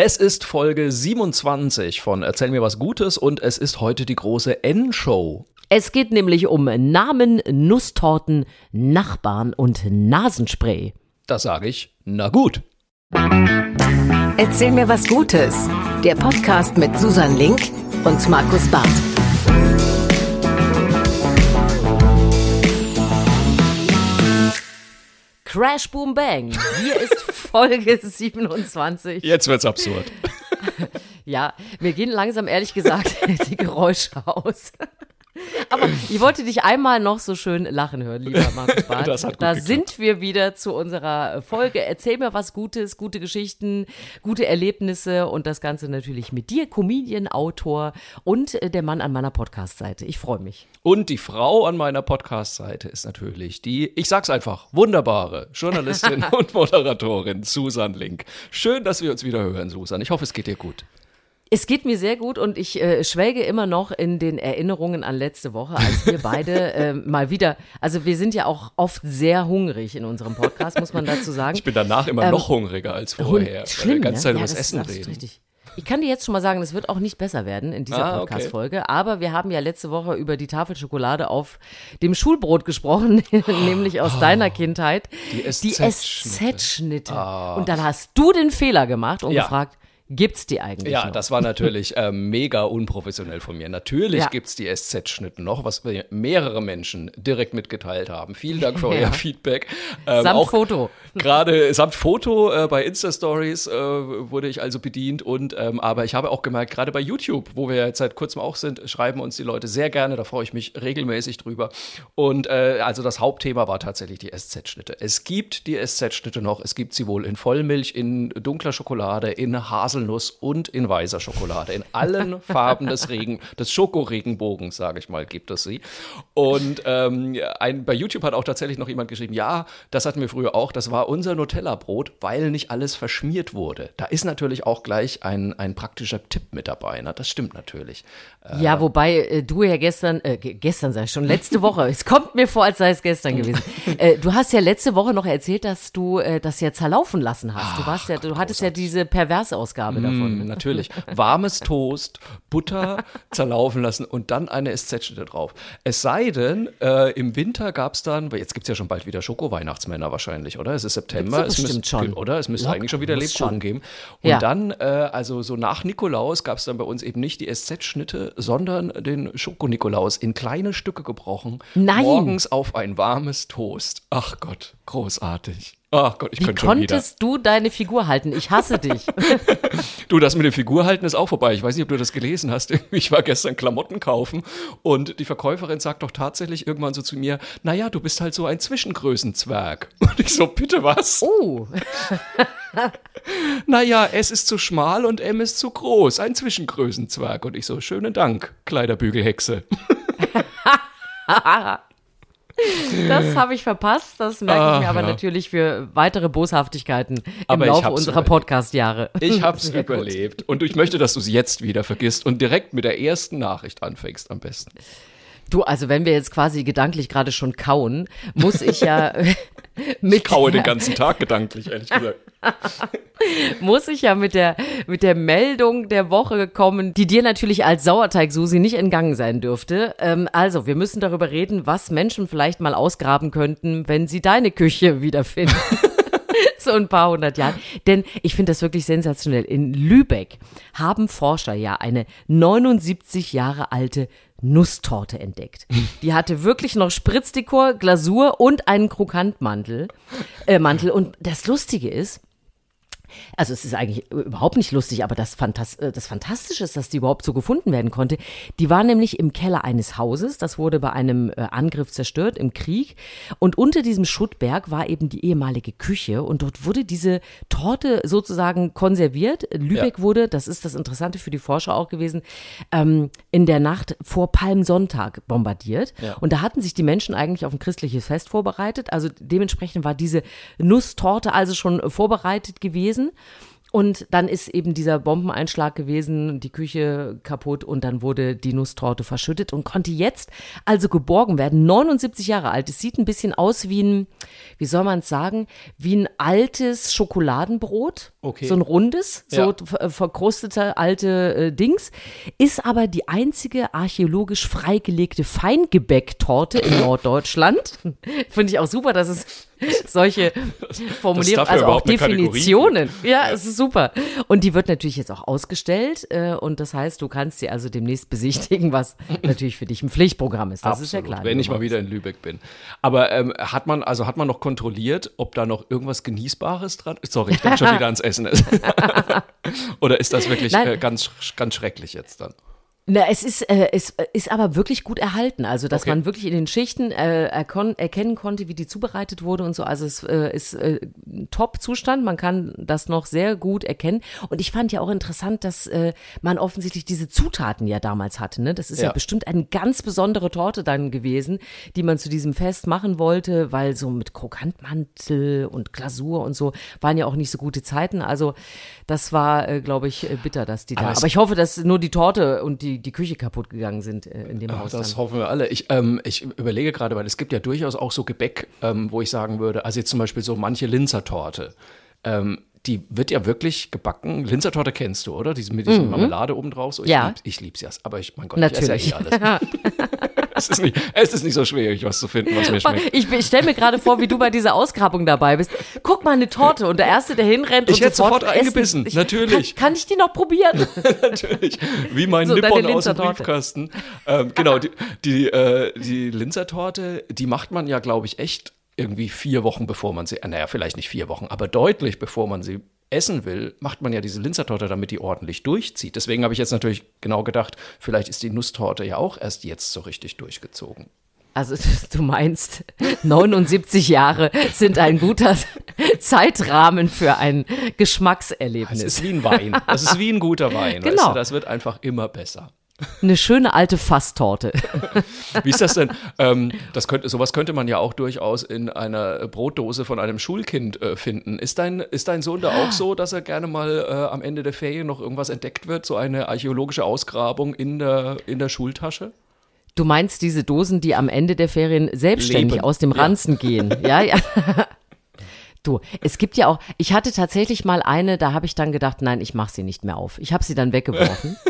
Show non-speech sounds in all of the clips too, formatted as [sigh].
Es ist Folge 27 von Erzähl mir was Gutes und es ist heute die große N-Show. Es geht nämlich um Namen, Nusstorten, Nachbarn und Nasenspray. Da sage ich, na gut. Erzähl mir was Gutes. Der Podcast mit Susan Link und Markus Barth. Crash Boom Bang. Hier ist [laughs] Folge 27. Jetzt wird's absurd. [laughs] Ja, mir gehen langsam ehrlich gesagt [laughs] die Geräusche aus. Aber ich wollte dich einmal noch so schön lachen hören, lieber Markus [laughs] Barth. Das hat gut da geklappt. sind wir wieder zu unserer Folge. Erzähl mir was Gutes, gute Geschichten, gute Erlebnisse und das Ganze natürlich mit dir, Comedian, Autor und äh, der Mann an meiner Podcast-Seite. Ich freue mich. Und die Frau an meiner Podcast-Seite ist natürlich die, ich sag's einfach, wunderbare Journalistin [laughs] und Moderatorin Susan Link. Schön, dass wir uns wieder hören, Susan. Ich hoffe, es geht dir gut. Es geht mir sehr gut und ich äh, schwelge immer noch in den Erinnerungen an letzte Woche, als wir beide [laughs] äh, mal wieder, also wir sind ja auch oft sehr hungrig in unserem Podcast, muss man dazu sagen. Ich bin danach immer Ähm, noch hungriger als vorher. weil wir Schlimm, die ganze Zeit ne? über ja, das das Essen reden. Richtig. Ich kann dir jetzt schon mal sagen, es wird auch nicht besser werden in dieser Ah, okay. Podcast-Folge. Aber wir haben ja letzte Woche über die Tafel Schokolade auf dem Schulbrot gesprochen, [laughs] nämlich aus deiner Kindheit. Die Die SZ-Schnitte. SZ-Schnitte. Und dann hast du den Fehler gemacht und Ja. gefragt, gibt's die eigentlich Ja, noch? das war natürlich ähm, mega unprofessionell von mir. Natürlich Ja. gibt's die SZ-Schnitte noch, was mir mehrere Menschen direkt mitgeteilt haben. Vielen Dank für [laughs] euer Ja. Feedback. Ähm, Samt auch Foto. Gerade samt Foto äh, bei Insta-Stories äh, wurde ich also bedient. Und ähm, aber ich habe auch gemerkt, gerade bei YouTube, wo wir ja jetzt seit kurzem auch sind, schreiben uns die Leute sehr gerne. Da freue ich mich regelmäßig drüber. Und äh, also das Hauptthema war tatsächlich die SZ-Schnitte. Es gibt die SZ-Schnitte noch. Es gibt sie wohl in Vollmilch, in dunkler Schokolade, in Haselnuss und in weißer Schokolade. In allen [laughs] Farben des Regen, des Schokoregenbogens, sage ich mal, gibt es sie. Und ähm, ein, bei YouTube hat auch tatsächlich noch jemand geschrieben, ja, das hatten wir früher auch, das war unser Nutella-Brot, weil nicht alles verschmiert wurde. Da ist natürlich auch gleich ein, ein praktischer Tipp mit dabei. Ne? Das stimmt natürlich. Ja, wobei äh, du ja gestern, äh, ge- gestern sei ich schon, letzte Woche, es kommt mir vor, als sei es gestern gewesen. [laughs] äh, du hast ja letzte Woche noch erzählt, dass du äh, das ja zerlaufen lassen hast. Du warst ja, du hattest ja diese Perversausgabe davon. Mm, natürlich. Warmes Toast, Butter zerlaufen lassen und dann eine SZ-Schnitte drauf. Es sei denn, äh, im Winter gab es dann, weil jetzt gibt es ja schon bald wieder Schoko-Weihnachtsmänner wahrscheinlich, oder? Es ist September, es müsste, schon. oder? Es müsste Locker, eigentlich schon wieder Lebkuchen geben. Und Ja. dann, äh, also so nach Nikolaus gab es dann bei uns eben nicht die SZ-Schnitte, sondern den Schoko-Nikolaus in kleine Stücke gebrochen. Nein. Morgens auf ein warmes Toast. Ach Gott, großartig. Ach Gott, ich Wie könnte schon wieder. konntest du deine Figur halten? Ich hasse dich. [laughs] Du, das mit dem Figurhalten ist auch vorbei. Ich weiß nicht, ob du das gelesen hast. [laughs] Ich war gestern Klamotten kaufen und die Verkäuferin sagt doch tatsächlich irgendwann so zu mir, naja, du bist halt so ein Zwischengrößenzwerg. [laughs] Und ich so, bitte was? Oh, Naja, S ist zu schmal und M ist zu groß. Ein Zwischengrößenzwerg. Und ich so, schönen Dank, Kleiderbügelhexe. Das habe ich verpasst. Das merke ich mir aber natürlich für weitere Boshaftigkeiten im Aber Laufe unserer. Podcast-Jahre. Ich Sehr gut. überlebt. Und ich möchte, dass du es jetzt wieder vergisst und direkt mit der ersten Nachricht anfängst am besten. Du, also wenn wir jetzt quasi gedanklich gerade schon kauen, muss ich ja [laughs] mit Ich kaue den ganzen Tag gedanklich, ehrlich gesagt. [laughs] muss ich ja mit der, mit der Meldung der Woche kommen, die dir natürlich als Sauerteig-Susi nicht entgangen sein dürfte. Ähm, also, wir müssen darüber reden, was Menschen vielleicht mal ausgraben könnten, wenn sie deine Küche wiederfinden. [laughs] so ein paar hundert Jahren. Denn ich finde das wirklich sensationell. In Lübeck haben Forscher ja eine 79 Jahre alte Nusstorte entdeckt. Die hatte wirklich noch Spritzdekor, Glasur und einen Krokantmantel. Äh, Mantel. Und das Lustige ist, also es ist eigentlich überhaupt nicht lustig, aber das, Fantas äh, das Fantastische ist, dass die überhaupt so gefunden werden konnte. Die war nämlich im Keller eines Hauses, das wurde bei einem äh, Angriff zerstört im Krieg. Und unter diesem Schuttberg war eben die ehemalige Küche und dort wurde diese Torte sozusagen konserviert. Lübeck wurde, das ist das Interessante für die Forscher auch gewesen, ähm, in der Nacht vor Palmsonntag bombardiert. Und da hatten sich die Menschen eigentlich auf ein christliches Fest vorbereitet. Also dementsprechend war diese Nusstorte also schon vorbereitet gewesen. Und dann ist eben dieser Bombeneinschlag gewesen, die Küche kaputt und dann wurde die Nusstorte verschüttet und konnte jetzt also geborgen werden. 79 Jahre alt. Es sieht ein bisschen aus wie ein, wie soll man es sagen, wie ein altes Schokoladenbrot. Okay. So ein rundes, so Ja. ver- verkrustete alte äh, Dings. Ist aber die einzige archäologisch freigelegte Feingebäcktorte in Norddeutschland. [laughs] Finde ich auch super, dass es [laughs] solche Formulierungen, also auch Definitionen. Ja, es ist super. Und die wird natürlich jetzt auch ausgestellt. Äh, und das heißt, du kannst sie also demnächst besichtigen, was [laughs] natürlich für dich ein Pflichtprogramm ist. Das ist ja klar. wenn ich mal wieder in Lübeck bin. Aber ähm, hat man, also hat man noch kontrolliert, ob da noch irgendwas Genießbares dran ist? Sorry, ich denke schon [laughs] wieder ans Essen. Oder ist das wirklich äh, ganz, ganz schrecklich jetzt dann? Na, es ist, äh, es ist aber wirklich gut erhalten. Also, dass Okay. man wirklich in den Schichten äh, erkennen konnte, wie die zubereitet wurde und so. Also, es äh, ist äh, Top-Zustand. Man kann das noch sehr gut erkennen. Und ich fand ja auch interessant, dass äh, man offensichtlich diese Zutaten ja damals hatte. Ne? Das ist ja. Ja. bestimmt eine ganz besondere Torte dann gewesen, die man zu diesem Fest machen wollte, weil so mit Krokantmantel und Glasur und so waren ja auch nicht so gute Zeiten. Also, das war, äh, glaube ich, äh, bitter, dass die da. Aber Aber ich hoffe, dass nur die Torte und die, die Küche kaputt gegangen sind äh, in dem Ach, Haus. das dann. hoffen wir alle. Ich, ähm, ich überlege gerade, weil es gibt ja durchaus auch so Gebäck, ähm, wo ich sagen würde, also jetzt zum Beispiel so manche Linzertorte. Ähm, die wird ja wirklich gebacken. Linzertorte kennst du, oder? Diese mit dieser Marmelade oben drauf. So, ich Mhm. Ja. lieb's, ich lieb's ja. Aber ich, mein Gott, Natürlich. ich esse ja eh alles. [laughs] es, ist nicht, es ist nicht so schwierig, was zu finden, was mir schmeckt. Ich, ich stelle mir gerade vor, wie du bei dieser Ausgrabung dabei bist. Guck mal, eine Torte. Und der Erste, der hinrennt Ich und hätte sofort eingebissen, Ich, natürlich. Kann, kann ich die noch probieren? [laughs] Natürlich. Wie mein So, Nippon aus dem. Briefkasten. Ähm, genau, die, die, äh, die Linzertorte, die macht man ja, glaube ich, echt irgendwie vier Wochen, bevor man sie, naja, vielleicht nicht vier Wochen, aber deutlich bevor man sie essen will, macht man ja diese Linzertorte, damit die ordentlich durchzieht. Deswegen habe ich jetzt natürlich genau gedacht, vielleicht ist die Nusstorte ja auch erst jetzt so richtig durchgezogen. Also du meinst, [laughs] 79 Jahre sind ein guter [laughs] Zeitrahmen für ein Es Geschmackserlebnis. ist wie ein Wein. Das ist wie ein guter Wein. Weißt Genau. du? Das wird einfach immer besser. Eine schöne alte Fasstorte. [laughs] Wie ist das denn? ähm, das könnte, sowas könnte man ja auch durchaus in einer Brotdose von einem Schulkind äh, finden. Ist dein, ist dein Sohn da auch so, dass er gerne mal äh, am Ende der Ferien noch irgendwas entdeckt wird? So eine archäologische Ausgrabung in der, in der Schultasche? Du meinst diese Dosen, die am Ende der Ferien selbstständig Leben. aus dem Ja. Ranzen gehen? Ja, ja. [laughs] Du, es gibt ja auch, ich hatte tatsächlich mal eine, da habe ich dann gedacht, nein, ich mache sie nicht mehr auf. Ich habe sie dann weggeworfen. [laughs]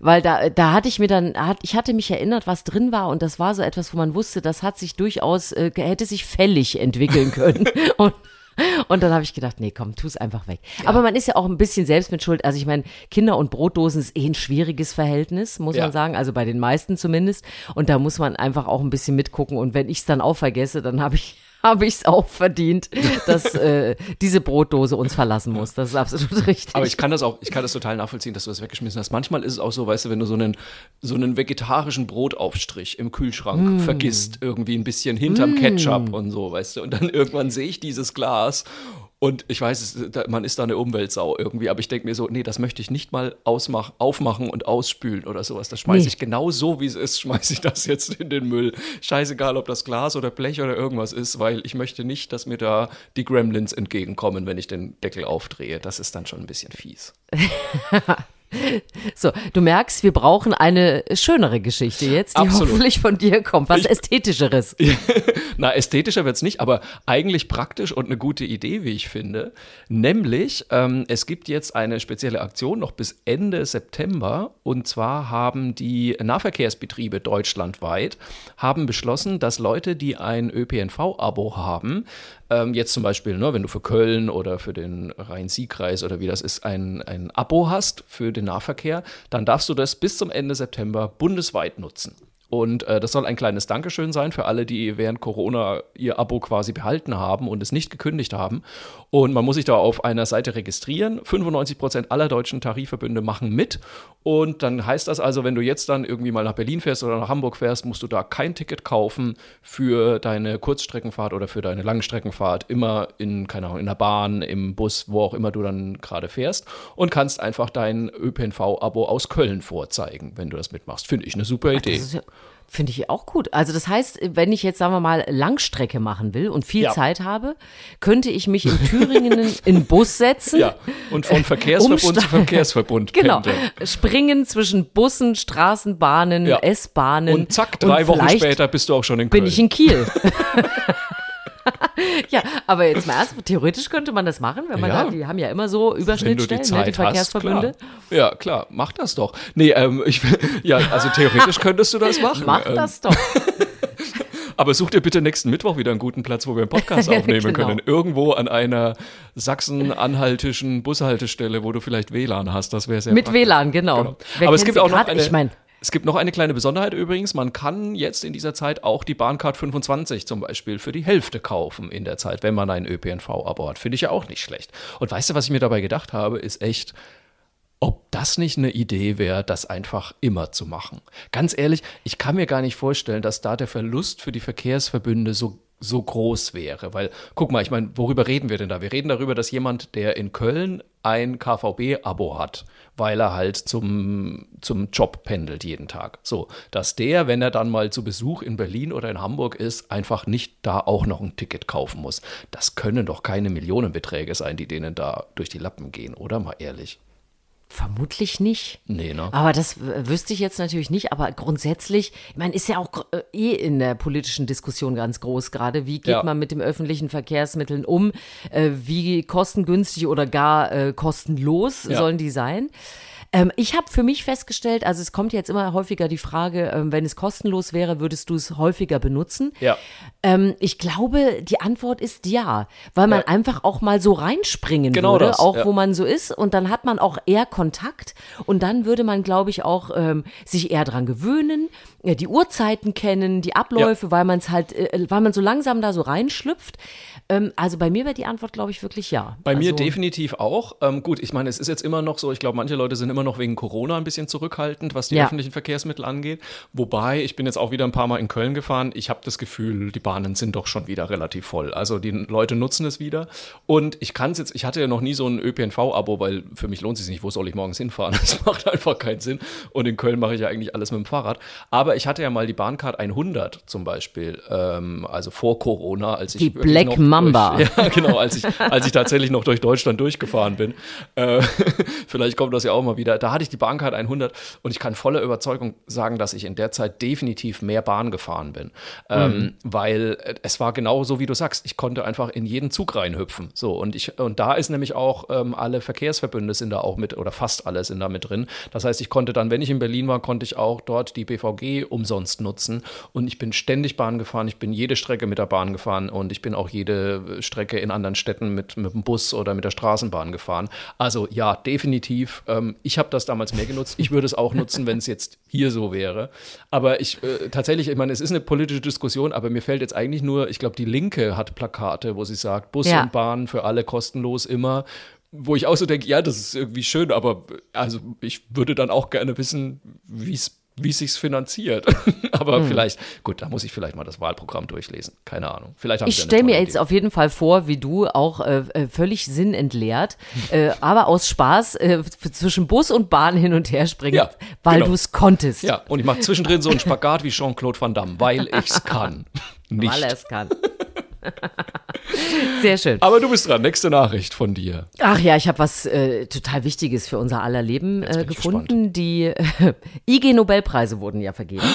Weil da, da hatte ich mir dann, hat- ich hatte mich erinnert, was drin war und das war so etwas, wo man wusste, das hat sich durchaus, äh, hätte sich fällig entwickeln können. [laughs] und, und dann habe ich gedacht, nee, komm, tu es einfach weg. Aber man ist ja auch ein bisschen selbst mit Schuld. Also ich meine, Kinder- und Brotdosen ist eh ein schwieriges Verhältnis, muss Ja. man sagen. Also bei den meisten zumindest. Und da muss man einfach auch ein bisschen mitgucken. Und wenn ich es dann auch vergesse, dann habe ich habe ich es auch verdient, dass äh, diese Brotdose uns verlassen muss. Das ist absolut [laughs] richtig. Aber ich kann das auch, ich kann das total nachvollziehen, dass du das weggeschmissen hast. Manchmal ist es auch so, weißt du, wenn du so einen, so einen vegetarischen Brotaufstrich im Kühlschrank vergisst, irgendwie ein bisschen hinterm Ketchup und so, weißt du, und dann irgendwann sehe ich dieses Glas und ich weiß, man ist da eine Umweltsau irgendwie, aber ich denke mir so, nee, das möchte ich nicht mal ausmach, aufmachen und ausspülen oder sowas. Das schmeiße Nee. ich genau so, wie es ist, [laughs] schmeiße ich das jetzt in den Müll. Scheißegal, ob das Glas oder Blech oder irgendwas ist, weil ich möchte nicht, dass mir da die Gremlins entgegenkommen, wenn ich den Deckel aufdrehe. Das ist dann schon ein bisschen fies. [laughs] so, du merkst, wir brauchen eine schönere Geschichte jetzt, die Absolut. hoffentlich von dir kommt. Was Ich- Ästhetischeres. [laughs] Na, ästhetischer wird's nicht, aber eigentlich praktisch und eine gute Idee, wie ich finde. Nämlich, ähm, es gibt jetzt eine spezielle Aktion noch bis Ende September. Und zwar haben die Nahverkehrsbetriebe deutschlandweit haben beschlossen, dass Leute, die ein ÖPNV-Abo haben, ähm, jetzt zum Beispiel, ne, wenn du für Köln oder für den Rhein-Sieg-Kreis oder wie das ist, ein, ein Abo hast für den Nahverkehr, dann darfst du das bis zum Ende September bundesweit nutzen. Und äh, das soll ein kleines Dankeschön sein für alle, die während Corona ihr Abo quasi behalten haben und es nicht gekündigt haben. Und man muss sich da auf einer Seite registrieren. 95 Prozent aller deutschen Tarifverbünde machen mit. Und dann heißt das also, wenn du jetzt dann irgendwie mal nach Berlin fährst oder nach Hamburg fährst, musst du da kein Ticket kaufen für deine Kurzstreckenfahrt oder für deine Langstreckenfahrt. Immer in, keine Ahnung, in der Bahn, im Bus, wo auch immer du dann gerade fährst. Und kannst einfach dein ÖPNV-Abo aus Köln vorzeigen, wenn du das mitmachst. Finde ich eine super Idee. Ja, Finde ich auch gut. Also das heißt, wenn ich jetzt, sagen wir mal, Langstrecke machen will und viel Ja. Zeit habe, könnte ich mich in Thüringen [laughs] in Bus setzen. Ja, und von Verkehrsverbund zu. Verkehrsverbund Genau. pendeln. Springen zwischen Bussen, Straßenbahnen, Ja. S-Bahnen. Und zack, drei Wochen vielleicht später bist du auch schon in Köln. bin ich in Kiel. [laughs] [laughs] ja, aber jetzt mal erst, theoretisch könnte man das machen, wenn man Ja. da, die haben ja immer so du die Überschnittstellen, ne, die hast, Verkehrsverbünde. klar. Ja, klar, mach das doch. Nee, ähm, ich, ja, also theoretisch könntest du das machen. Mach ähm, das doch. [laughs] Aber such dir bitte nächsten Mittwoch wieder einen guten Platz, wo wir einen Podcast [laughs] aufnehmen Genau. können. Irgendwo an einer sachsen-anhaltischen Bushaltestelle, wo du vielleicht WLAN hast. Das wäre sehr Mit praktisch. WLAN, genau. Genau. Aber es gibt auch noch eine, Ich mein- es gibt noch eine kleine Besonderheit übrigens. Man kann jetzt in dieser Zeit auch die Bahncard 25 zum Beispiel für die Hälfte kaufen in der Zeit, wenn man ein ÖPNV-Abo hat. Finde ich ja auch nicht schlecht. Und weißt du, was ich mir dabei gedacht habe, ist echt, ob das nicht eine Idee wäre, das einfach immer zu machen. Ganz ehrlich, ich kann mir gar nicht vorstellen, dass da der Verlust für die Verkehrsverbünde so so groß wäre, weil guck mal, ich meine, worüber reden wir denn da? Wir reden darüber, dass jemand, der in Köln ein KVB-Abo hat, weil er halt zum, zum Job pendelt jeden Tag. So, dass der, wenn er dann mal zu Besuch in Berlin oder in Hamburg ist, einfach nicht da auch noch ein Ticket kaufen muss. Das können doch keine Millionenbeträge sein, die denen da durch die Lappen gehen, oder mal ehrlich? Vermutlich nicht. Nee, ne? Aber das wüsste ich jetzt natürlich nicht, aber grundsätzlich, ich meine, ist ja auch äh, eh in der politischen Diskussion ganz groß gerade. Wie geht Ja. man mit den öffentlichen Verkehrsmitteln um? Äh, wie kostengünstig oder gar äh, kostenlos Ja. sollen die sein? Ähm, ich habe für mich festgestellt, also es kommt jetzt immer häufiger die Frage, ähm, wenn es kostenlos wäre, würdest du es häufiger benutzen? Ja. Ähm, ich glaube, die Antwort ist ja, weil man Ja. einfach auch mal so reinspringen Genau würde, das, auch ja. wo man so ist und dann hat man auch eher Kontakt und dann würde man, glaube ich, auch ähm, sich eher dran gewöhnen, äh, die Uhrzeiten kennen, die Abläufe, weil man es halt, äh, weil man so langsam da so reinschlüpft. Ähm, also bei mir wäre die Antwort, glaube ich, wirklich ja. Bei mir also, definitiv auch. Ähm, gut, ich meine, es ist jetzt immer noch so, ich glaube, manche Leute sind immer noch wegen Corona ein bisschen zurückhaltend, was die Ja. öffentlichen Verkehrsmittel angeht. Wobei, ich bin jetzt auch wieder ein paar Mal in Köln gefahren. Ich habe das Gefühl, die Bahnen sind doch schon wieder relativ voll. Also die Leute nutzen es wieder. Und ich kann es jetzt, ich hatte ja noch nie so ein ÖPNV-Abo, weil für mich lohnt es sich nicht, wo soll ich morgens hinfahren? [laughs] Das macht einfach keinen Sinn. Und in Köln mache ich ja eigentlich alles mit dem Fahrrad. Aber ich hatte ja mal die Bahncard 100 zum Beispiel, ähm, also vor Corona, als ich Die Black Mamba. Durch, [laughs] ja, genau, als ich, als ich tatsächlich noch durch Deutschland durchgefahren bin. Äh, [laughs] vielleicht kommt das ja auch mal wieder. Da hatte ich die Bahncard 100 und ich kann voller Überzeugung sagen, dass ich in der Zeit definitiv mehr Bahn gefahren bin. Ähm, weil äh, es war genau so, wie du sagst. Ich konnte einfach in jeden Zug reinhüpfen. So, und ich, und da ist nämlich auch ähm, alle Verkehrsverbünde sind da auch mit, oder fast alle sind da mit drin. Das heißt, ich konnte dann, wenn ich in Berlin war, konnte ich auch dort die BVG umsonst nutzen. Und ich bin ständig Bahn gefahren. Ich bin jede Strecke mit der Bahn gefahren und ich bin auch jede Strecke in anderen Städten mit, mit dem Bus oder mit der Straßenbahn gefahren. Also ja, definitiv. Ähm, ich habe das damals mehr genutzt. Ich würde es auch nutzen, wenn es jetzt hier so wäre. Aber ich äh, tatsächlich, ich meine, es ist eine politische Diskussion, aber mir fällt jetzt eigentlich nur, ich glaube, die Linke hat Plakate, wo sie sagt, Bus Ja. und Bahn für alle kostenlos immer. Wo ich auch so denke, ja, das ist irgendwie schön, aber also ich würde dann auch gerne wissen, wie es wie es sich finanziert. [laughs] aber Hm. vielleicht, gut, da muss ich vielleicht mal das Wahlprogramm durchlesen. Keine Ahnung. Vielleicht haben Ich stelle mir tolle jetzt Idee. auf jeden Fall vor, wie du auch äh, äh, völlig sinnentleert, [laughs] äh, aber aus Spaß äh, zwischen Bus und Bahn hin und her springst, Ja, weil genau. du es konntest. Ja, und ich mache zwischendrin so einen Spagat wie Jean-Claude Van Damme, weil ich's kann. [laughs] Nicht. Weil er es kann. [laughs] Sehr schön. Aber du bist dran. Nächste Nachricht von dir. Ach ja, ich habe was äh, total Wichtiges für unser aller Leben äh, gefunden. Die äh, [laughs] IG-Nobelpreise wurden ja vergeben. [gasps]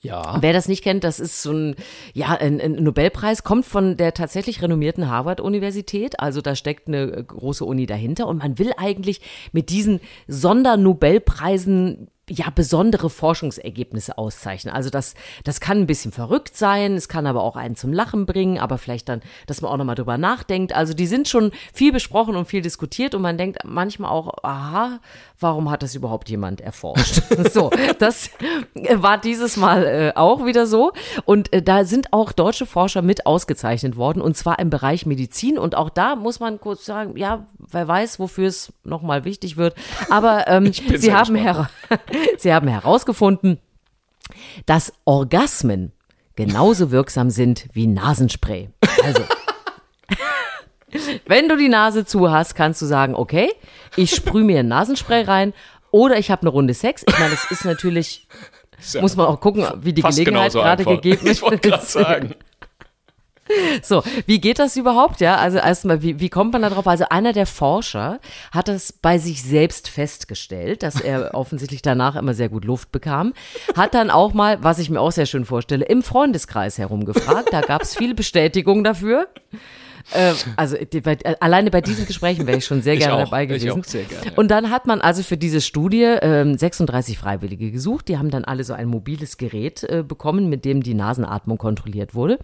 Ja. Wer das nicht kennt, das ist so ein, ja, ein, ein Nobelpreis, kommt von der tatsächlich renommierten Harvard-Universität. Also da steckt eine äh, große Uni dahinter und man will eigentlich mit diesen Sondernobelpreisen ja besondere Forschungsergebnisse auszeichnen. Also das, das kann ein bisschen verrückt sein, es kann aber auch einen zum Lachen bringen, aber vielleicht dann, dass man auch nochmal drüber nachdenkt. Also die sind schon viel besprochen und viel diskutiert und man denkt manchmal auch, aha, warum hat das überhaupt jemand erforscht? [laughs] so, das war dieses Mal äh, auch wieder so. Und äh, da sind auch deutsche Forscher mit ausgezeichnet worden und zwar im Bereich Medizin. Und auch da muss man kurz sagen, ja, wer weiß, wofür es nochmal wichtig wird. Aber ähm, [laughs] sie, haben gespannt. [laughs] sie haben herausgefunden, dass Orgasmen genauso wirksam sind wie Nasenspray. Also. [laughs] Wenn du die Nase zu hast, kannst du sagen, okay, ich sprühe mir ein Nasenspray rein oder ich habe eine Runde Sex. Ich meine, das ist natürlich Muss man auch gucken, wie die fast Gelegenheit gerade gegeben Ich wollte gerade ist. sagen. [laughs] So, wie geht das überhaupt? Ja, also erstmal, wie, wie kommt man da drauf? Also einer der Forscher hat es bei sich selbst festgestellt, dass er [laughs] offensichtlich danach immer sehr gut Luft bekam. Hat dann auch mal, was ich mir auch sehr schön vorstelle, im Freundeskreis herumgefragt. Da gab es viel Bestätigung dafür. Äh, also die, bei, äh, alleine bei diesen Gesprächen wäre ich schon sehr [laughs] gerne auch, dabei ich gewesen. auch sehr gerne, ja. Und dann hat man also für diese Studie ähm, 36 Freiwillige gesucht. Die haben dann alle so ein mobiles Gerät äh, bekommen, mit dem die Nasenatmung kontrolliert wurde.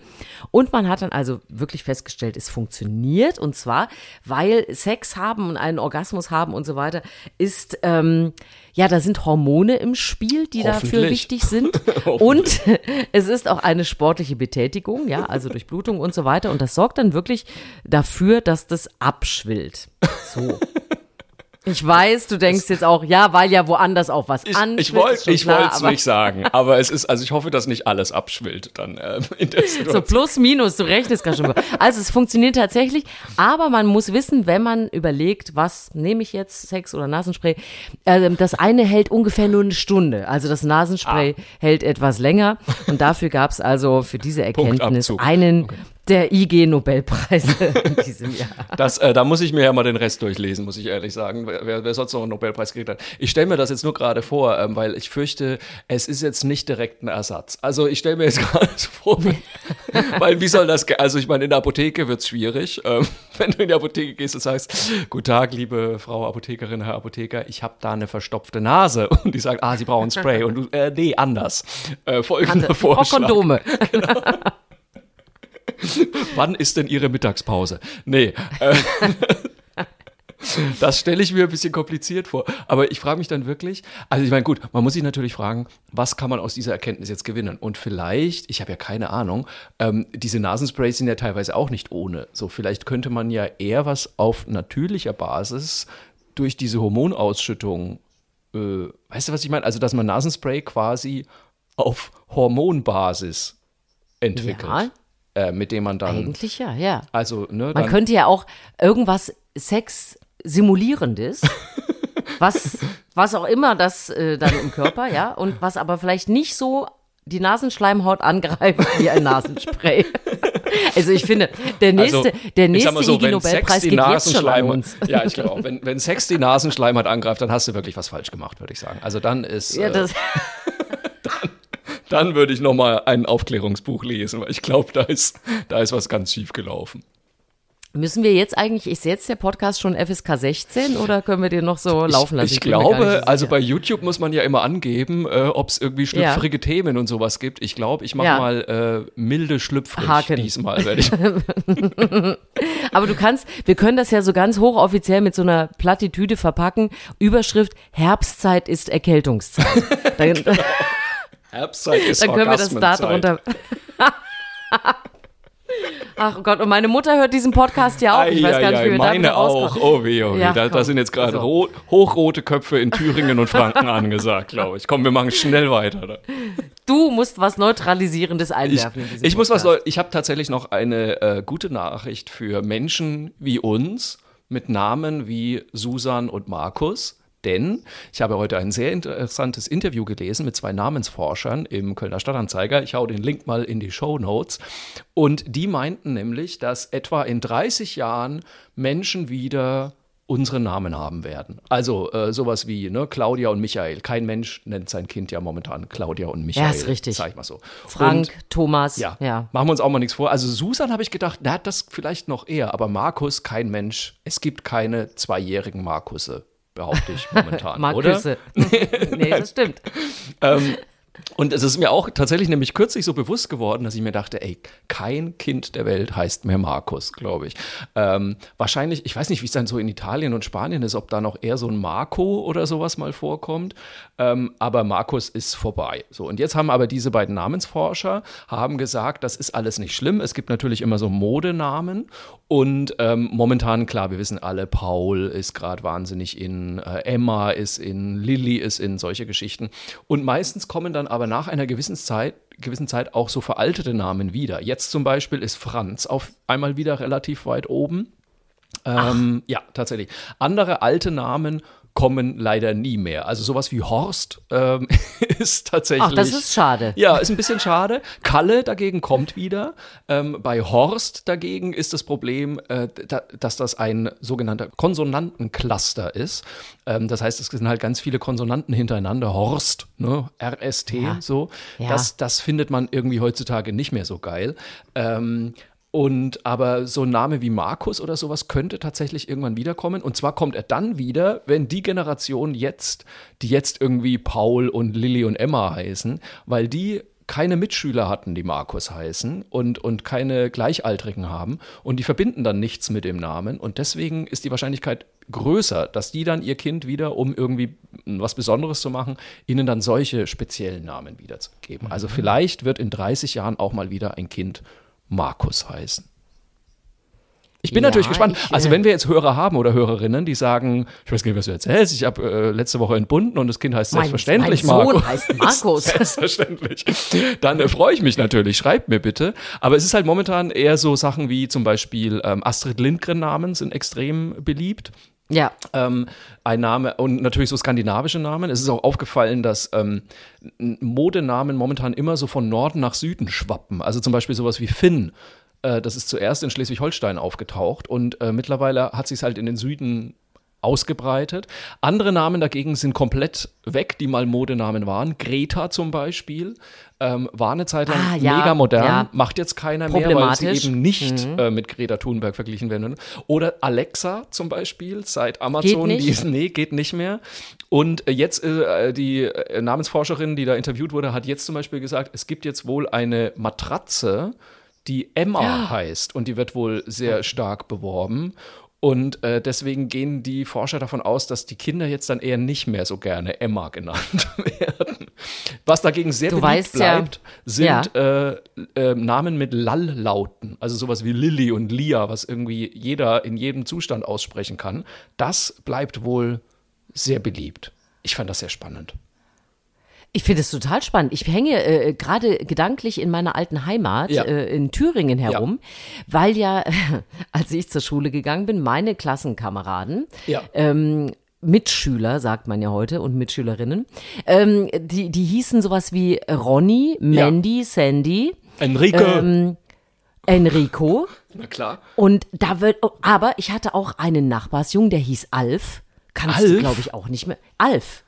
Und man hat dann also wirklich festgestellt, es funktioniert. Und zwar, weil Sex haben und einen Orgasmus haben und so weiter, ist, ähm, ja, da sind Hormone im Spiel, die dafür wichtig sind. [laughs] und [laughs] es ist auch eine sportliche Betätigung, ja, also Durchblutung und so weiter. Und das sorgt dann wirklich dafür, dass das abschwillt. So. [laughs] Ich weiß, du denkst jetzt auch, ja, weil ja woanders auch was Ich, anschwillt. ich wollte ich wollte es nicht sagen, aber es ist, also ich hoffe, dass nicht alles abschwillt dann ähm, in der [laughs] So Situation. plus, minus, du rechnest gerade schon. Also es funktioniert tatsächlich, aber man muss wissen, wenn man überlegt, was nehme ich jetzt, Sex oder Nasenspray, ähm, das eine hält ungefähr nur eine Stunde. Also das Nasenspray hält etwas länger und dafür gab es also für diese Erkenntnis einen der IG-Nobelpreise [laughs] in diesem Jahr. Das, äh, da muss ich mir ja mal den Rest durchlesen, muss ich ehrlich sagen, wer, wer sonst noch einen Nobelpreis gekriegt hat. Ich stelle mir das jetzt nur gerade vor, ähm, weil ich fürchte, es ist jetzt nicht direkt ein Ersatz. Also ich stelle mir jetzt [laughs] gerade so vor, [laughs] weil wie soll das, also ich meine, in der Apotheke wird es schwierig, ähm, wenn du in die Apotheke gehst und sagst, guten Tag, liebe Frau Apothekerin, Herr Apotheker, ich habe da eine verstopfte Nase. Und die sagt, ah, Sie brauchen Spray. Und du, äh, nee, anders. Äh, folgender brauche Vorschlag. Kondome. [laughs] Wann ist denn Ihre Mittagspause? Nee. Äh, [laughs] das stelle ich mir ein bisschen kompliziert vor. Aber ich frage mich dann wirklich, also ich meine, gut, man muss sich natürlich fragen, was kann man aus dieser Erkenntnis jetzt gewinnen? Und vielleicht, ich habe ja keine Ahnung, ähm, diese Nasensprays sind ja teilweise auch nicht ohne. So, vielleicht könnte man ja eher was auf natürlicher Basis durch diese Hormonausschüttung, äh, weißt du, was ich meine? Also, dass man Nasenspray quasi auf Hormonbasis entwickelt. Ja. Äh, mit dem man dann Eigentlich ja, ja. also, ne, Man dann, könnte ja auch irgendwas Sex simulierendes, [laughs] was, was auch immer das äh, dann im Körper, ja, und was aber vielleicht nicht so die Nasenschleimhaut angreift wie ein Nasenspray. [laughs] Also ich finde, der nächste, also, der nächste so, wenn IG-Nobelpreis Sex die geht jetzt schon an uns. [laughs] ja, ich glaube auch, wenn, wenn Sex die Nasenschleimhaut angreift, dann hast du wirklich was falsch gemacht, würde ich sagen. Also dann ist, Ja, äh, das, dann würde ich noch mal ein Aufklärungsbuch lesen, weil ich glaube, da ist, da ist was ganz schief gelaufen. müssen wir jetzt eigentlich, ist jetzt der Podcast schon FSK 16 oder können wir den noch so laufen lassen? Ich, ich glaube, so also bei YouTube muss man ja immer angeben, äh, ob es irgendwie schlüpfrige Themen und sowas gibt. Ich glaube, ich mache Ja. mal äh, milde schlüpfrig Haken. diesmal. Werde ich, [laughs] Aber du kannst, wir können das ja so ganz hochoffiziell mit so einer Plattitüde verpacken. Überschrift, Herbstzeit ist Erkältungszeit. [laughs] Dann, Herbstzeit ist dann können wir das da drunter. Ach Gott, und meine Mutter hört diesen Podcast ja auch. Ich weiß gar nicht, wie wir meine auch. Oh weh, oh weh. Ja, da, da sind jetzt gerade So. ro hochrote Köpfe in Thüringen und Franken [laughs] angesagt, glaube ich. Komm, wir machen schnell weiter. Da. Du musst was Neutralisierendes Ich, einwerfen. in diesen ich muss was, ich habe tatsächlich noch eine äh, gute Nachricht für Menschen wie uns mit Namen wie Susan und Markus. Denn ich habe heute ein sehr interessantes Interview gelesen mit zwei Namensforschern im Kölner Stadtanzeiger. Ich hau den Link mal in die Show Notes. Und die meinten nämlich, dass etwa in 30 Jahren Menschen wieder unsere Namen haben werden. Also äh, sowas wie ne, Claudia und Michael. Kein Mensch nennt sein Kind ja momentan Claudia und Michael. Ja, ist richtig. Sag ich mal so. Frank, Und Thomas, ja. ja. Machen wir uns auch mal nichts vor. Also Susan habe ich gedacht, na, das vielleicht noch eher, aber Markus, kein Mensch. Es gibt keine zweijährigen Markusse, behaupte ich momentan, oder? Marküsse. [laughs] nee, das stimmt. Ähm, und es ist mir auch tatsächlich nämlich kürzlich so bewusst geworden, dass ich mir dachte, ey, kein Kind der Welt heißt mehr Markus, glaube ich. Ähm, wahrscheinlich, ich weiß nicht, wie es dann so in Italien und Spanien ist, ob da noch eher so ein Marco oder sowas mal vorkommt. Ähm, aber Markus ist vorbei. So, und jetzt haben aber diese beiden Namensforscher haben gesagt, das ist alles nicht schlimm. Es gibt natürlich immer so Modenamen. Und ähm, momentan, klar, wir wissen alle, Paul ist gerade wahnsinnig in, äh, Emma ist in, Lilly ist in, solche Geschichten. Und meistens kommen dann aber nach einer gewissen Zeit, gewissen Zeit auch so veraltete Namen wieder. Jetzt zum Beispiel ist Franz auf einmal wieder relativ weit oben. Ähm, ja, tatsächlich. Andere alte Namen kommen leider nie mehr. Also sowas wie Horst ähm, [laughs] ist tatsächlich. Ach, das ist schade. Ja, ist ein bisschen schade. Kalle dagegen kommt wieder. Ähm, bei Horst dagegen ist das Problem, äh, da, dass das ein sogenannter Konsonantencluster ist. Ähm, das heißt, es sind halt ganz viele Konsonanten hintereinander. Horst, ne? RST, Ja. so. Ja. Das, das findet man irgendwie heutzutage nicht mehr so geil. Ähm, und aber so ein Name wie Markus oder sowas könnte tatsächlich irgendwann wiederkommen. Und zwar kommt er dann wieder, wenn die Generation jetzt, die jetzt irgendwie Paul und Lilly und Emma heißen, weil die keine Mitschüler hatten, die Markus heißen und, und keine Gleichaltrigen haben und die verbinden dann nichts mit dem Namen und deswegen ist die Wahrscheinlichkeit größer, dass die dann ihr Kind wieder, um irgendwie was Besonderes zu machen, ihnen dann solche speziellen Namen wiederzugeben. Also vielleicht wird in 30 Jahren auch mal wieder ein Kind Markus heißen. Ich bin Ja, natürlich gespannt. ich, also äh, wenn wir jetzt Hörer haben oder Hörerinnen, die sagen, ich weiß gar nicht, was du erzählst, ich habe äh, letzte Woche entbunden und das Kind heißt Mein- selbstverständlich mein Sohn Markus. heißt Markus. [laughs] Selbstverständlich. Dann äh, freue ich mich natürlich. Schreibt mir bitte. Aber es ist halt momentan eher so Sachen wie zum Beispiel ähm, Astrid Lindgren-Namen sind extrem beliebt. Ja. Ähm, ein Name und natürlich so skandinavische Namen. Es ist auch aufgefallen, dass ähm, Modenamen momentan immer so von Norden nach Süden schwappen. Also zum Beispiel sowas wie Finn. Äh, das ist zuerst in Schleswig-Holstein aufgetaucht und äh, mittlerweile hat sich halt in den Süden ausgebreitet. Andere Namen dagegen sind komplett weg, die mal Modenamen waren. Greta zum Beispiel ähm, war eine Zeit lang Ah, ja, mega modern, ja. macht jetzt keiner mehr, weil sie eben nicht äh, mit Greta Thunberg verglichen werden. Oder Alexa zum Beispiel, seit Amazon, Geht nicht. die ist, nee, geht nicht mehr. Und äh, jetzt äh, die äh, Namensforscherin, die da interviewt wurde, hat jetzt zum Beispiel gesagt, es gibt jetzt wohl eine Matratze, die Emma heißt und die wird wohl sehr stark beworben. Und äh, deswegen gehen die Forscher davon aus, dass die Kinder jetzt dann eher nicht mehr so gerne Emma genannt [laughs] werden. Was dagegen sehr Du beliebt weißt ja- bleibt, sind äh, äh, Namen mit Lall-Lauten. Also sowas wie Lilly und Lia, was irgendwie jeder in jedem Zustand aussprechen kann. Das bleibt wohl sehr beliebt. Ich fand das sehr spannend. Ich finde es total spannend. Ich hänge äh, gerade gedanklich in meiner alten Heimat Ja. äh, in Thüringen herum, weil ja, [laughs] als ich zur Schule gegangen bin, meine Klassenkameraden, Ja. ähm, Mitschüler, sagt man ja heute, und Mitschülerinnen, ähm, die, die hießen sowas wie Ronny, Ja. Mandy, Sandy, Enrique. ähm, Enrico. [laughs] Na klar. Und da wird, oh, aber ich hatte auch einen Nachbarsjungen, der hieß Alf. Kannst du, Alf? glaube ich, auch nicht mehr. Alf.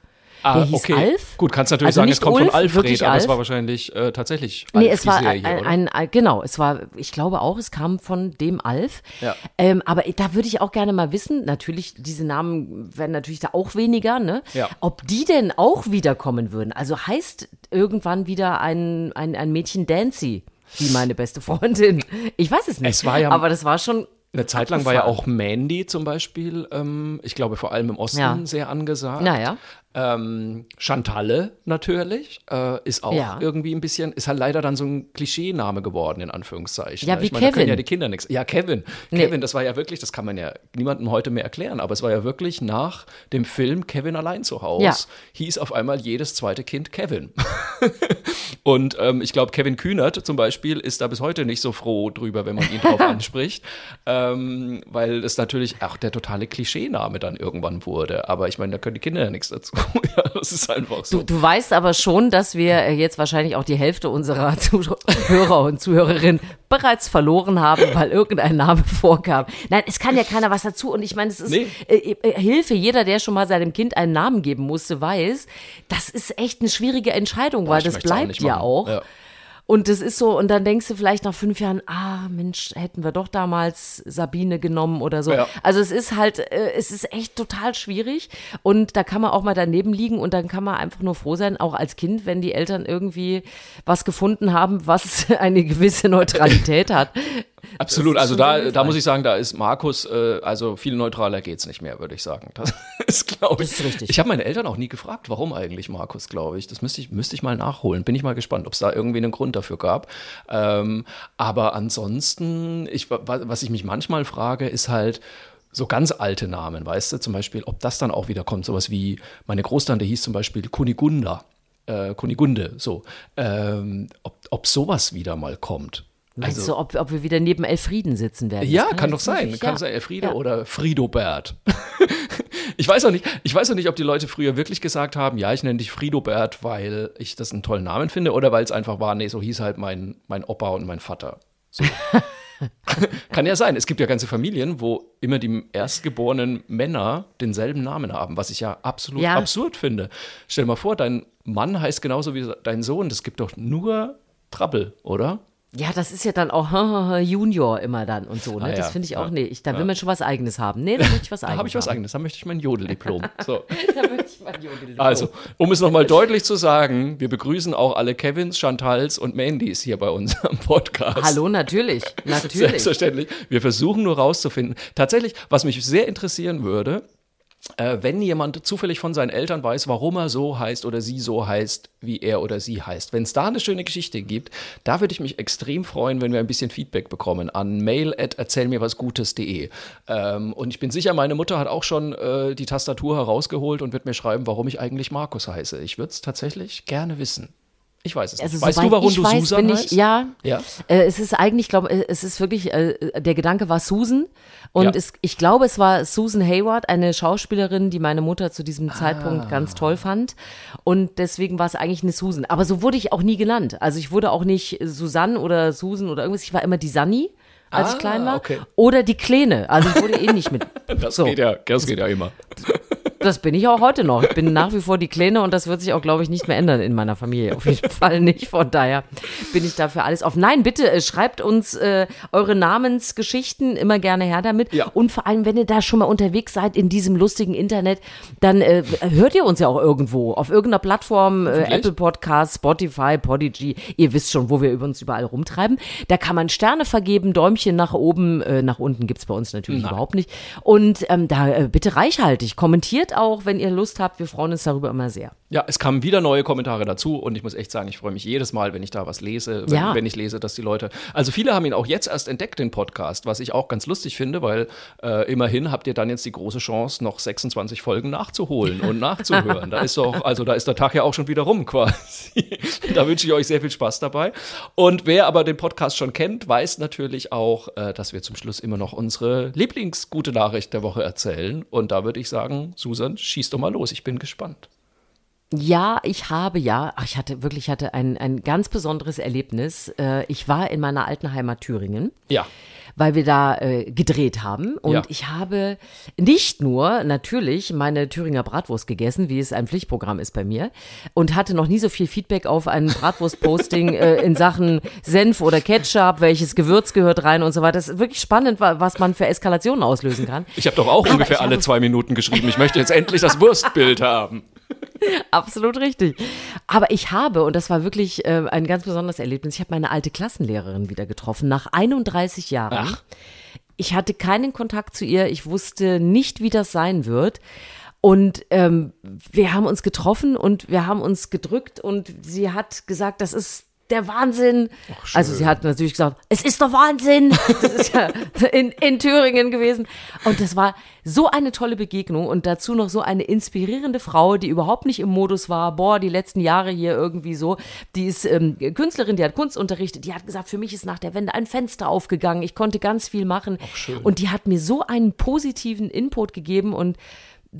Ah, der hieß okay. Alf. Gut, kannst natürlich Also sagen, es kommt Ulf, von Alfred, aber es Alf. war wahrscheinlich äh, tatsächlich Nee, Alf, es war Serie, ein, ein, genau, es war, ich glaube auch, es kam von dem Alf. Ja. Ähm, aber da würde ich auch gerne mal wissen, natürlich, diese Namen werden natürlich da auch weniger, ne? Ja. Ob die denn auch wiederkommen würden. Also heißt irgendwann wieder ein, ein, ein Mädchen Dancy, wie meine beste Freundin. Ich weiß es nicht. Es war ja- aber das war schon. Eine Zeit lang war ja auch Mandy zum Beispiel, ähm, ich glaube vor allem im Osten Ja. sehr angesagt. Naja. Ähm, Chantalle natürlich äh, ist auch Ja. irgendwie ein bisschen, ist halt leider dann so ein Klischeename geworden, in Anführungszeichen. Ja, wie ich meine, da können Kevin. ja die Kinder nichts. Ja, Kevin. Nee. Kevin, das war ja wirklich, das kann man ja niemandem heute mehr erklären, aber es war ja wirklich nach dem Film Kevin allein zu Hause, Ja. hieß auf einmal jedes zweite Kind Kevin. [laughs] Und ähm, ich glaube, Kevin Kühnert zum Beispiel ist da bis heute nicht so froh drüber, wenn man ihn drauf [laughs] anspricht, ähm, weil es natürlich auch der totale Klischeename dann irgendwann wurde. Aber ich meine, da können die Kinder ja nichts dazu. [laughs] ja, das ist einfach so. Du, du weißt aber schon, dass wir äh, jetzt wahrscheinlich auch die Hälfte unserer [laughs] Zuhörer und Zuhörerinnen bereits verloren haben, weil irgendein Name [laughs] vorkam. Nein, es kann ja keiner was dazu. Und ich meine, es ist Nee. äh, äh, Hilfe. Jeder, der schon mal seinem Kind einen Namen geben musste, weiß, das ist echt eine schwierige Entscheidung, weil ich das auch bleibt nicht ja auch. Ja. Und das ist so, und dann denkst du vielleicht nach fünf Jahren, ah, Mensch, hätten wir doch damals Sabine genommen oder so. Ja. Also es ist halt, äh, es ist echt total schwierig. Und da kann man auch mal daneben liegen und dann kann man einfach nur froh sein, auch als Kind, wenn die Eltern irgendwie was gefunden haben, was [laughs] eine gewisse Neutralität hat. Absolut, also da, da muss ich sagen, da ist Markus, äh, also viel neutraler geht's nicht mehr, würde ich sagen. Das [laughs] ist, glaube ich. Das ist richtig. Ich habe meine Eltern auch nie gefragt, warum eigentlich Markus, glaube ich. Das müsste ich, müsste ich mal nachholen. Bin ich mal gespannt, ob es da irgendwie einen Grund dafür gab. Ähm, aber ansonsten, ich, wa- was ich mich manchmal frage, ist halt, so ganz alte Namen, weißt du, zum Beispiel, ob das dann auch wieder kommt, sowas wie, meine Großtante hieß zum Beispiel Kunigunda, äh, Kunigunde, so, ähm, ob, ob sowas wieder mal kommt. Meinst du, ob, ob wir wieder neben Elfrieden sitzen werden? Also Ja, Das kann, doch sein. Kann ja. sein, Elfriede Ja. oder Fridobert. [laughs] Ich weiß auch nicht, ich weiß auch nicht, ob die Leute früher wirklich gesagt haben, ja, ich nenne dich Fridobert, weil ich das einen tollen Namen finde, oder weil es einfach war, nee, so hieß halt mein, mein Opa und mein Vater. So. [laughs] Kann ja sein. Es gibt ja ganze Familien, wo immer die erstgeborenen Männer denselben Namen haben, was ich ja absolut Ja. absurd finde. Stell dir mal vor, dein Mann heißt genauso wie dein Sohn. Das gibt doch nur Trouble, oder? Ja, das ist ja dann auch [laughs] Junior immer dann und so. Ne? Ah, Das ja. finde ich auch Ja. nicht. Da will man schon was Eigenes haben. Nee, da möchte ich was [laughs] Da Eigenes habe ich was eigenes. Da möchte ich mein Jodeldiplom. [laughs] So. Da möchte ich mein Jodel- Also, um es nochmal deutlich zu sagen, wir begrüßen auch alle Kevins, Chantals und Mandys hier bei uns am Podcast. Hallo, natürlich. Natürlich. Selbstverständlich. Wir versuchen nur rauszufinden. Tatsächlich, was mich sehr interessieren würde, äh, wenn jemand zufällig von seinen Eltern weiß, warum er so heißt oder sie so heißt, wie er oder sie heißt. Wenn es da eine schöne Geschichte gibt, da würde ich mich extrem freuen, wenn wir ein bisschen Feedback bekommen an mail at erzählmirwasgutes.de. Ähm, und ich bin sicher, meine Mutter hat auch schon äh, die Tastatur herausgeholt und wird mir schreiben, warum ich eigentlich Markus heiße. Ich würde es tatsächlich gerne wissen. Ich weiß es Also, nicht. Weißt soweit du, warum du weiß, Susan ich, heißt? Ja. Ja? Äh, es ist eigentlich, glaube äh, es ist wirklich, äh, der Gedanke war Susan. Und Ja. es, ich glaube, es war Susan Hayward, eine Schauspielerin, die meine Mutter zu diesem Ah. Zeitpunkt ganz toll fand. Und deswegen war es eigentlich eine Susan. Aber so wurde ich auch nie genannt. Also ich wurde auch nicht Susanne oder Susan oder irgendwas. Ich war immer die Sanni, als Ah, ich klein war. okay. Oder die Kleine. Also ich wurde eh nicht mit. [laughs] Das So. geht ja, das geht ja immer. [laughs] Das bin ich auch heute noch. Ich bin nach wie vor die Kleine und das wird sich auch, glaube ich, nicht mehr ändern in meiner Familie. Auf jeden [laughs] Fall nicht. Von daher bin ich dafür alles auf. Nein, bitte äh, schreibt uns äh, eure Namensgeschichten immer gerne her damit. Ja. Und vor allem, wenn ihr da schon mal unterwegs seid in diesem lustigen Internet, dann äh, hört ihr uns ja auch irgendwo. Auf irgendeiner Plattform, äh. Apple Podcasts, Spotify, Podigy. Ihr wisst schon, wo wir über uns überall rumtreiben. Da kann man Sterne vergeben, Däumchen nach oben, äh, nach unten gibt's bei uns natürlich Nein. überhaupt nicht. Und ähm, da äh, bitte reichhaltig. Kommentiert auch, wenn ihr Lust habt. Wir freuen uns darüber immer sehr. Ja, es kamen wieder neue Kommentare dazu und ich muss echt sagen, ich freue mich jedes Mal, wenn ich da was lese, wenn, Ja. wenn ich lese, dass die Leute, also viele haben ihn auch jetzt erst entdeckt, den Podcast, was ich auch ganz lustig finde, weil äh, immerhin habt ihr dann jetzt die große Chance, noch 26 Folgen nachzuholen und nachzuhören. da ist doch, also da ist der Tag ja auch schon wieder rum quasi. [laughs] da wünsche ich euch sehr viel Spaß dabei. Und wer aber den Podcast schon kennt, weiß natürlich auch, äh, dass wir zum Schluss immer noch unsere Lieblingsgute Nachricht der Woche erzählen. Und da würde ich sagen, Susan, schieß doch mal los, ich bin gespannt. Ja, ich habe ja, ach, ich hatte wirklich, ich hatte ein, ein ganz besonderes Erlebnis. Äh, ich war in meiner alten Heimat Thüringen. Ja. weil wir da äh, gedreht haben. Und Ja. ich habe nicht nur natürlich meine Thüringer Bratwurst gegessen, wie es ein Pflichtprogramm ist bei mir, und hatte noch nie so viel Feedback auf ein Bratwurst-Posting äh, in Sachen Senf oder Ketchup, welches Gewürz gehört rein und so weiter. Das ist wirklich spannend, wa- was man für Eskalationen auslösen kann. Ich habe doch auch Aber ungefähr alle zwei Minuten geschrieben. Ich möchte jetzt endlich das Wurstbild haben. [laughs] Absolut richtig. Aber ich habe, und das war wirklich äh, ein ganz besonderes Erlebnis, ich habe meine alte Klassenlehrerin wieder getroffen, nach 31 Jahren. Ach. Ich hatte keinen Kontakt zu ihr, ich wusste nicht, wie das sein wird. Und ähm, wir haben uns getroffen und wir haben uns gedrückt und sie hat gesagt, das ist der Wahnsinn. also sie hat natürlich gesagt, es ist doch Wahnsinn. [laughs] Das ist ja in, in Thüringen gewesen. Und das war so eine tolle Begegnung und dazu noch so eine inspirierende Frau, die überhaupt nicht im Modus war, boah, die letzten Jahre hier irgendwie so. Die ist ähm, Künstlerin, die hat Kunst unterrichtet, die hat gesagt, für mich ist nach der Wende ein Fenster aufgegangen, ich konnte ganz viel machen. Und die hat mir so einen positiven Input gegeben und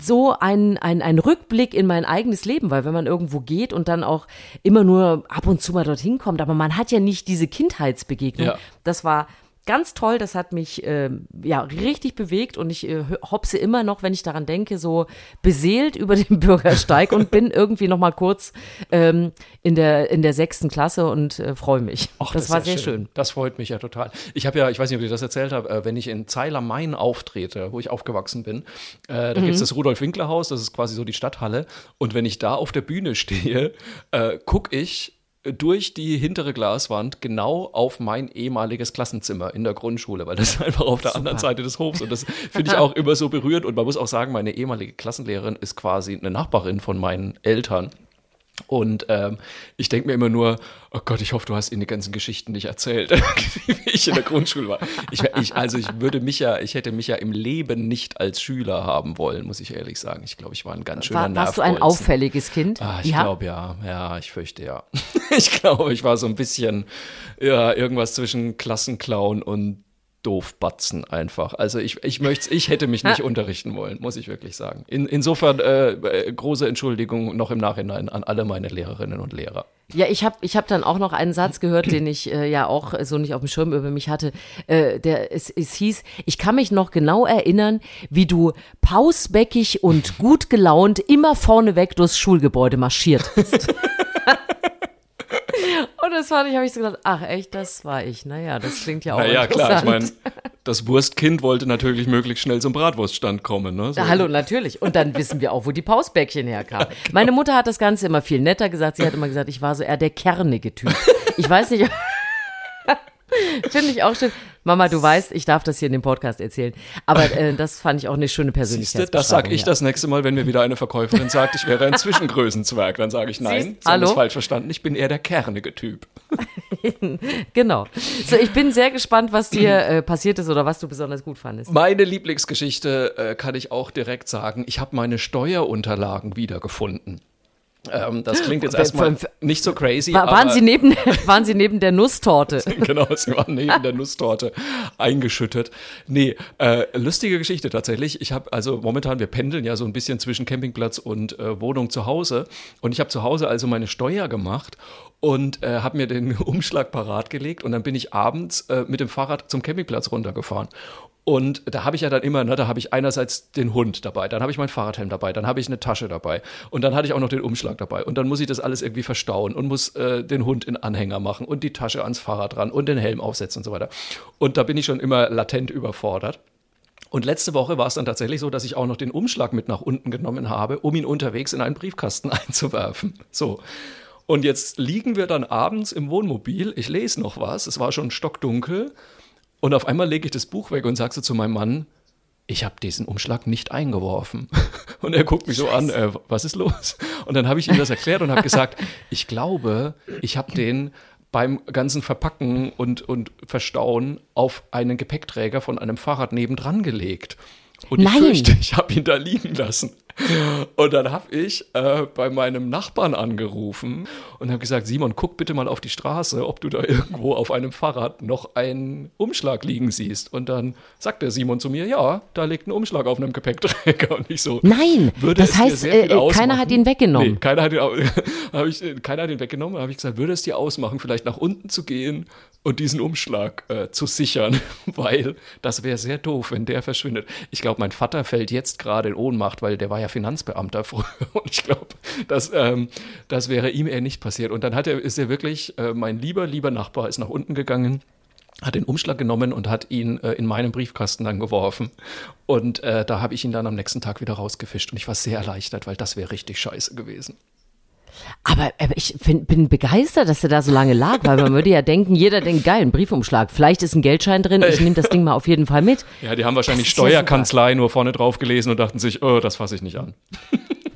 so ein, ein, ein Rückblick in mein eigenes Leben, weil wenn man irgendwo geht und dann auch immer nur ab und zu mal dorthin kommt, aber man hat ja nicht diese Kindheitsbegegnung. Ja. Das war ganz toll, das hat mich ähm, ja richtig bewegt und ich äh, hopse immer noch, wenn ich daran denke, so beseelt über den [laughs] Bürgersteig und bin irgendwie noch mal kurz ähm, in der in der sechsten Klasse und äh, freue mich. Ach, das, ist war ja sehr schön. Das freut mich ja total. Ich habe ja, ich weiß nicht, ob ich das erzählt habe, äh, wenn ich in Zeil am Main auftrete, wo ich aufgewachsen bin, äh, da Mhm. gibt es das Rudolf-Winkler-Haus, das ist quasi so die Stadthalle. Und wenn ich da auf der Bühne stehe, äh, gucke ich durch die hintere Glaswand genau auf mein ehemaliges Klassenzimmer in der Grundschule, weil das ist [laughs] einfach auf der anderen Seite des Hofs. Und das [laughs] finde ich auch immer so berührend. Und man muss auch sagen, meine ehemalige Klassenlehrerin ist quasi eine Nachbarin von meinen Eltern. Und ähm, ich denke mir immer nur, oh Gott, ich hoffe, du hast ihnen die ganzen Geschichten nicht erzählt, [laughs] wie ich in der Grundschule war. Ich, ich, also ich würde mich ja, ich hätte mich ja im Leben nicht als Schüler haben wollen, muss ich ehrlich sagen. Ich glaube, ich war ein ganz schöner War, warst du ein auffälliges Kind? Ah, ich glaube ja, ja, ich fürchte ja. [laughs] ich glaube, ich war so ein bisschen, ja, irgendwas zwischen Klassenclown und Doofbatzen einfach. Also ich, ich möchte, ich hätte mich nicht unterrichten wollen, muss ich wirklich sagen. In, insofern äh, große Entschuldigung noch im Nachhinein an alle meine Lehrerinnen und Lehrer. Ja, ich habe ich hab dann auch noch einen Satz gehört, den ich äh, ja auch so nicht auf dem Schirm über mich hatte. Äh, der, es, es hieß, ich kann mich noch genau erinnern, wie du pausbäckig und gut gelaunt immer vorneweg durchs Schulgebäude marschiert bist. [laughs] [laughs] Und das fand ich, habe ich so gedacht, ach echt, das war ich. Naja, das klingt ja auch Naja, klar, ich meine, [laughs] das Wurstkind wollte natürlich möglichst schnell zum Bratwurststand kommen. Ne? So. Ja, hallo, natürlich. Und dann wissen wir auch, wo die Pausbäckchen herkamen. [laughs] Meine Mutter hat das Ganze immer viel netter gesagt. Sie hat immer gesagt, ich war so eher der kernige Typ. Ich weiß nicht. [laughs] Finde ich auch schön. Mama, du weißt, ich darf das hier in dem Podcast erzählen. Aber äh, das fand ich auch eine schöne Siehste, Persönlichkeit. das sag ich das nächste Mal, wenn mir wieder eine Verkäuferin sagt, ich wäre ein [laughs] Zwischengrößenzwerg. Dann sage ich, nein, Sie haben falsch verstanden, ich bin eher der kernige Typ. [laughs] Genau. So, ich bin sehr gespannt, was dir äh, passiert ist oder was du besonders gut fandest. Meine Lieblingsgeschichte äh, kann ich auch direkt sagen. Ich habe meine Steuerunterlagen wiedergefunden. Ähm, das klingt jetzt erstmal nicht so crazy. War, waren, aber sie neben, [laughs] waren sie neben der Nusstorte? [laughs] genau, sie waren neben der Nusstorte eingeschüttet. Nee, äh, lustige Geschichte tatsächlich. Ich habe also momentan, wir pendeln ja so ein bisschen zwischen Campingplatz und äh, Wohnung zu Hause. Und ich habe zu Hause also meine Steuer gemacht und äh, habe mir den [laughs] Umschlag parat gelegt. Und dann bin ich abends äh, mit dem Fahrrad zum Campingplatz runtergefahren. Und da habe ich ja dann immer, ne, da habe ich einerseits den Hund dabei, dann habe ich meinen Fahrradhelm dabei, dann habe ich eine Tasche dabei und dann hatte ich auch noch den Umschlag dabei und dann muss ich das alles irgendwie verstauen und muss äh, den Hund in Anhänger machen und die Tasche ans Fahrrad ran und den Helm aufsetzen und so weiter. Und da bin ich schon immer latent überfordert. Und letzte Woche war es dann tatsächlich so, dass ich auch noch den Umschlag mit nach unten genommen habe, um ihn unterwegs in einen Briefkasten [laughs] einzuwerfen. So. Und jetzt liegen wir dann abends im Wohnmobil, ich lese noch was, es war schon stockdunkel und auf einmal lege ich das Buch weg und sage so zu meinem Mann, ich habe diesen Umschlag nicht eingeworfen. [laughs] Und er guckt mich so an, äh, was ist los? Und dann habe ich ihm das erklärt und habe gesagt, [laughs] ich glaube, ich habe den beim ganzen Verpacken und, und Verstauen auf einen Gepäckträger von einem Fahrrad nebendran gelegt. Und Nein. ich fürchte, ich habe ihn da liegen lassen. Und dann habe ich äh, bei meinem Nachbarn angerufen und habe gesagt, Simon, guck bitte mal auf die Straße, ob du da irgendwo auf einem Fahrrad noch einen Umschlag liegen siehst. Und dann sagt der Simon zu mir, ja, da liegt ein Umschlag auf einem Gepäckträger. Und ich so, Nein, würde das es dir heißt, sehr viel äh, keiner hat ihn weggenommen. Nee, keiner hat ihn, [laughs] hab ich, keiner hat ihn weggenommen. Habe ich gesagt, würde es dir ausmachen, vielleicht nach unten zu gehen und diesen Umschlag äh, zu sichern, [laughs] weil das wäre sehr doof, wenn der verschwindet. Ich glaube, mein Vater fällt jetzt gerade in Ohnmacht, weil der war ja Finanzbeamter früher [laughs] und ich glaube, das, ähm, das wäre ihm eher nicht passiert. Und dann hat er, ist er wirklich, äh, mein lieber, lieber Nachbar ist nach unten gegangen hat den Umschlag genommen und hat ihn äh, in meinen Briefkasten dann geworfen. Und äh, da habe ich ihn dann am nächsten Tag wieder rausgefischt. Und ich war sehr erleichtert, weil das wäre richtig scheiße gewesen. Aber, ich find, bin begeistert, dass er da so lange lag, weil man würde ja denken, jeder denkt, geil, ein Briefumschlag. Vielleicht ist ein Geldschein drin, ich nehme das Ding mal auf jeden Fall mit. Ja, die haben wahrscheinlich Steuerkanzlei nur vorne drauf gelesen und dachten sich, oh, das fasse ich nicht an.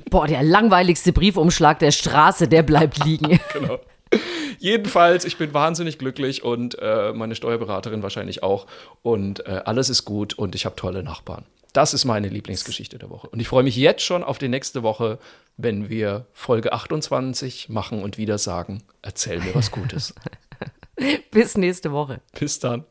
Boah, der langweiligste Briefumschlag der Straße, der bleibt liegen. [laughs] Genau. [laughs] Jedenfalls, ich bin wahnsinnig glücklich und äh, meine Steuerberaterin wahrscheinlich auch. Und äh, alles ist gut und ich habe tolle Nachbarn. Das ist meine Lieblingsgeschichte der Woche. Und ich freue mich jetzt schon auf die nächste Woche, wenn wir Folge 28 machen und wieder sagen, erzähl mir was Gutes. [laughs] Bis nächste Woche. Bis dann.